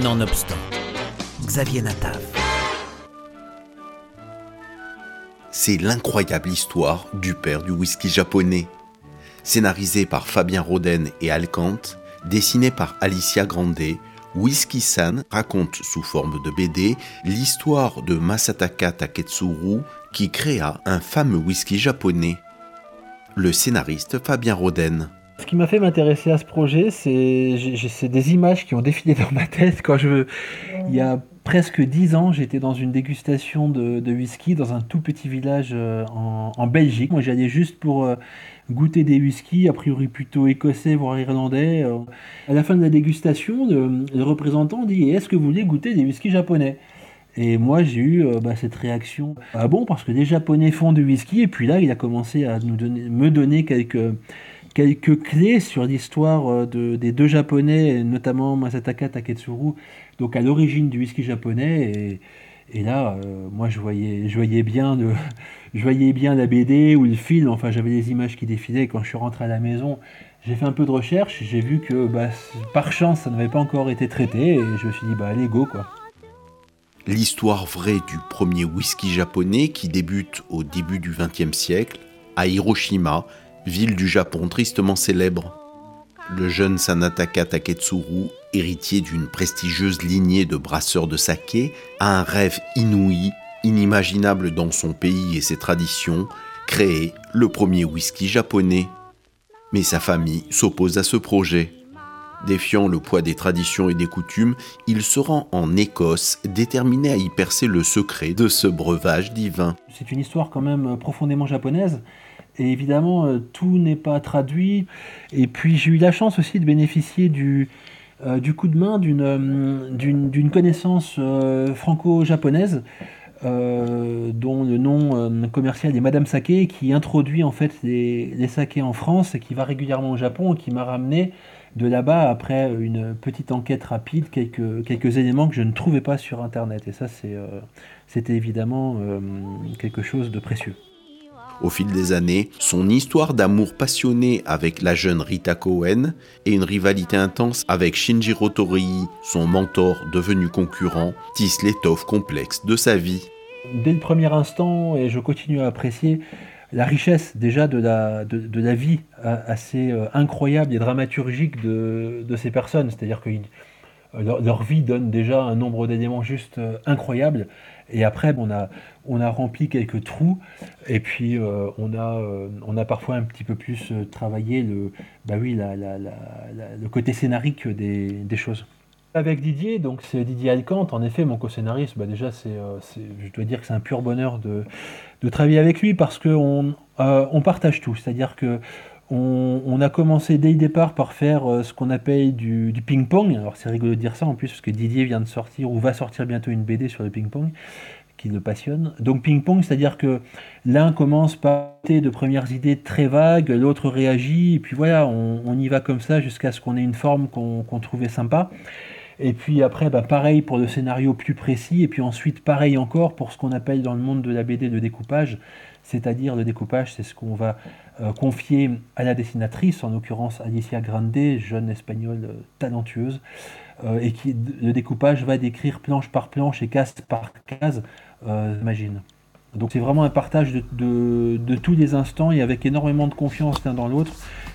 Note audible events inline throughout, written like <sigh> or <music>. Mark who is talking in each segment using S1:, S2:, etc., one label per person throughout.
S1: Nonobstant, Xavier Natav.
S2: C'est l'incroyable histoire du père du whisky japonais. Scénarisé par Fabien Roden et Alcante, dessiné par Alicia Grandet, Whisky San raconte sous forme de BD l'histoire de Masataka Taketsuru qui créa un fameux whisky japonais. Le scénariste Fabien Roden.
S3: Qui m'a fait m'intéresser à ce projet, c'est des images qui ont défilé dans ma tête quand je. Il y a presque dix ans, j'étais dans une dégustation de, whisky dans un tout petit village euh, en, Belgique. Moi, j'allais juste pour euh, goûter des whiskies, a priori plutôt écossais, voire irlandais. Euh. À la fin de la dégustation, le, représentant dit Est-ce que vous voulez goûter des whiskies japonais? Et moi, j'ai eu bah, cette réaction. Ah bon, parce que les Japonais font du whisky. Et puis là, il a commencé à nous donner, me donner quelques, quelques clés sur l'histoire euh, de, des deux japonais, notamment Masataka Taketsuru, donc à l'origine du whisky japonais. Et, là, euh, moi, je voyais, je, voyais bien <laughs> je voyais bien la BD ou le film, enfin, j'avais des images qui défilaient. Quand je suis rentré à la maison, j'ai fait un peu de recherche, j'ai vu que bah, par chance, ça n'avait pas encore été traité, et je me suis dit, bah, allez, go, quoi.
S2: L'histoire vraie du premier whisky japonais qui débute au début du XXe siècle, à Hiroshima, ville du Japon tristement célèbre. Le jeune Sanataka Taketsuru, héritier d'une prestigieuse lignée de brasseurs de saké, a un rêve inouï, inimaginable dans son pays et ses traditions, créer le premier whisky japonais. Mais sa famille s'oppose à ce projet. Défiant le poids des traditions et des coutumes, il se rend en Écosse, déterminé à y percer le secret de ce breuvage divin.
S3: C'est une histoire quand même profondément japonaise. Et évidemment, euh, tout n'est pas traduit. Et puis j'ai eu la chance aussi de bénéficier du, euh, du coup de main d'une euh, connaissance franco-japonaise. dont le nom commercial est Madame Sake, qui introduit en fait les, les sakés en France et qui va régulièrement au Japon et qui m'a ramené de là-bas après une petite enquête rapide, quelques, quelques éléments que je ne trouvais pas sur Internet. Et ça, c'était évidemment quelque chose de précieux.
S2: Au fil des années, son histoire d'amour passionné avec la jeune Rita Cohen et une rivalité intense avec Shinjiro Torii, son mentor devenu concurrent, tissent l'étoffe complexe de sa vie.
S3: Dès le premier instant, et je continue à apprécier, la richesse déjà de la, de, la vie assez euh, incroyable et dramaturgique de, ces personnes. C'est-à-dire que leur, vie donne déjà un nombre d'éléments juste euh, incroyables. Et après, on a, on a rempli quelques trous. Et puis, euh, on, a, euh, on a parfois un petit peu plus travaillé le, bah oui, le côté scénarique des, choses. Avec Didier, donc c'est Didier Alcante, en effet, mon co-scénariste, bah déjà, c'est, je dois dire que c'est un pur bonheur de, de travailler avec lui parce qu'on on partage tout. C'est-à-dire que on, a commencé dès le départ par faire euh, ce qu'on appelle du, ping-pong. Alors c'est rigolo de dire ça en plus, parce que Didier vient de sortir, ou va sortir bientôt une BD sur le ping-pong, qui le passionne. Donc ping-pong, c'est-à-dire que l'un commence par de premières idées très vagues, l'autre réagit, et puis voilà, on, y va comme ça jusqu'à ce qu'on ait une forme qu'on trouvait sympa. Et puis après, bah, pareil pour le scénario plus précis, et puis ensuite pareil encore pour ce qu'on appelle dans le monde de la BD le découpage, c'est-à-dire le découpage, c'est ce qu'on va euh, confié à la dessinatrice, en l'occurrence Alicia Grande, jeune espagnole euh, talentueuse, euh, et qui le découpage va décrire planche par planche et case par case, imagine. Donc c'est vraiment un partage de, tous les instants et avec énormément de confiance l'un dans l'autre,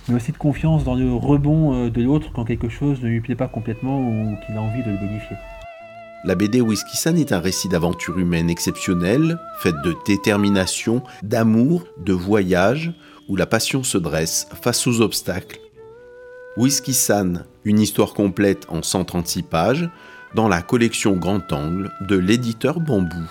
S3: mais aussi de confiance dans le rebond de l'autre quand quelque chose ne lui plaît pas complètement ou qu'il a envie de le bonifier.
S2: La BD Whisky San est un récit d'aventure humaine exceptionnelle, faite de détermination, d'amour, de voyage, où la passion se dresse face aux obstacles. Whisky San, une histoire complète en 136 pages, dans la collection Grand Angle de l'éditeur Bambou.